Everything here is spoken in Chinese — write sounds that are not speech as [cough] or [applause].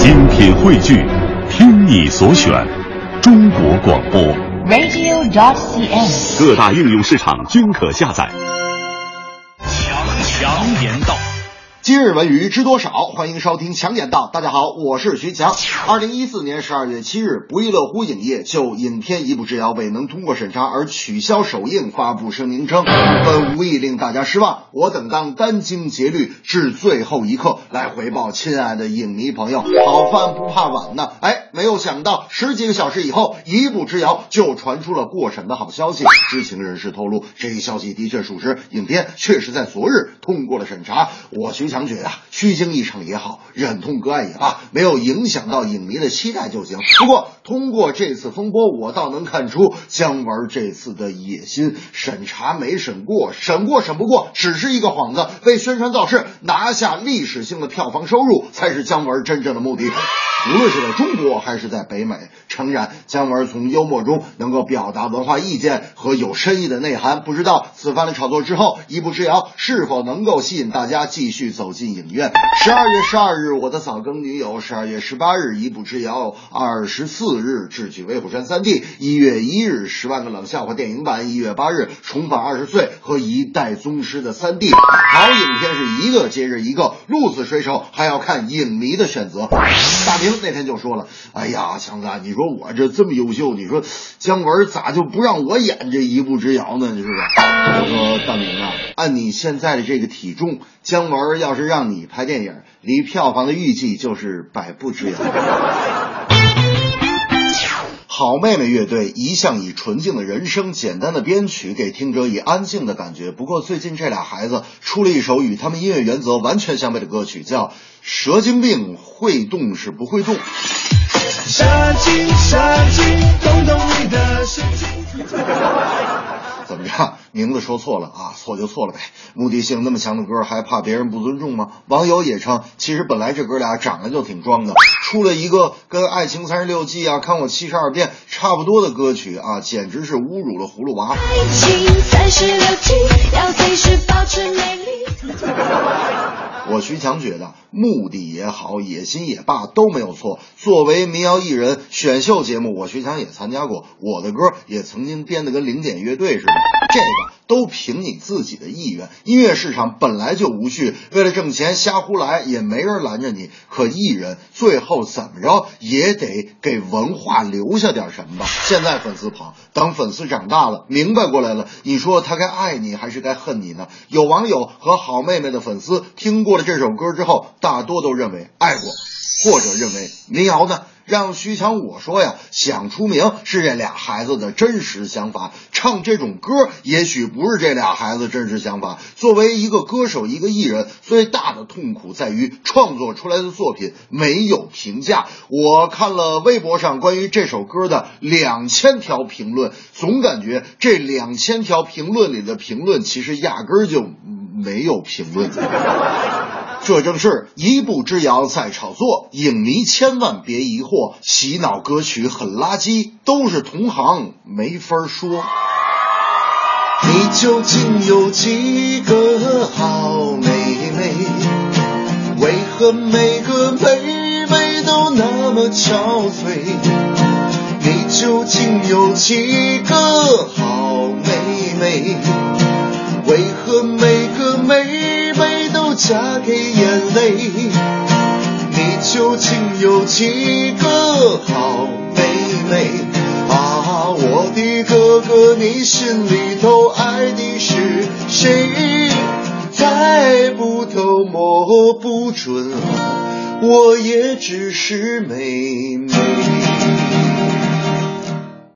品汇聚，听你所选，中国广播。radio.cn。各大应用市场均可下载。强强言道，今日文娱知多少？欢迎收听强言道。大家好，我是徐强。二零一四年十二月七日，不亦乐乎影业就影片《一步之遥》未能通过审查而取消首映，发布声明称，本无意令大家失望，我等当殚精竭虑至最后一刻来回报亲爱的影迷朋友。好饭不怕晚呢，哎，没有想到十几个小时以后，《一步之遥》就传出了过审的好消息。知情人士透露，这一消息的确属实，影片确实在昨日通过了审查。我徐强觉得，虚惊一场也好，忍痛割爱也罢，没有影响到影迷的期待就行。不过，通过这次风波，我倒能看出姜文这次的野心。审查没审过，审过只不过，只是一个幌子，为宣传造势，拿下历史性的票房收入，才是姜文真正的目的。无论是在中国还是在北美，诚然，姜文从幽默中能够表达文化意见和有深意的内涵。不知道此番的炒作之后，《一步之遥》是否能够吸引大家继续走进影院？十二月十二日，我的早更女友；十二月十八日，《一步之遥》；二十四日，《智取威虎山三 D》；一月一日，《十万个冷笑话》电影版；一月八日，重返二十岁和一代宗师的三 D。好影片是一个接着一个，鹿死谁手还要看影迷的选择。大明那天就说了：“哎呀，强子，你说我这这么优秀，你说姜文咋就不让我演这一步之遥呢？你是不是？”我说：“大明啊，按你现在的这个体重，姜文要是让你拍电影，离票房的预计就是百步之遥。” [laughs] 好妹妹乐队一向以纯净的人声、简单的编曲给听者以安静的感觉。不过最近这俩孩子出了一首与他们音乐原则完全相悖的歌曲，叫《蛇精病会动是不会动》。蛇精蛇精，动动你的神经。[laughs] 怎么着？名字说错了啊，错就错了呗。目的性那么强的歌，还怕别人不尊重吗？网友也称，其实本来这哥俩长得就挺装的，出了一个跟《爱情三十六计》啊、《看我七十二变》差不多的歌曲啊，简直是侮辱了葫芦娃。爱情三十六计，要随时保持美丽。我徐强觉得，目的也好，野心也罢，都没有错。作为民谣艺人，选秀节目我徐强也参加过，我的歌也曾经编得跟零点乐队似的。这个都凭你自己的意愿。音乐市场本来就无序，为了挣钱瞎胡来也没人拦着你。可艺人最后怎么着也得给文化留下点什么吧。现在粉丝跑，等粉丝长大了，明白过来了，你说他该爱你还是该恨你呢？有网友和好妹妹的粉丝听过了这首歌之后，大多都认为爱过，或者认为民谣呢？让徐强我说呀，想出名是这俩孩子的真实想法，唱这种歌也许不是这俩孩子真实想法。作为一个歌手，一个艺人，最大的痛苦在于创作出来的作品没有评价。我看了微博上关于这首歌的两千条评论，总感觉这两千条评论里的评论其实压根儿就没有评论。这正是一步之遥在炒作，影迷千万别疑惑，洗脑歌曲很垃圾，都是同行没法说。你究竟有几个好妹妹？为何每个妹妹都那么憔悴？你究竟有几个好妹妹？嫁给眼泪？你究竟有几个好妹妹？啊，我的哥哥，你心里头爱的是谁？猜不透，摸不准，我也只是妹妹。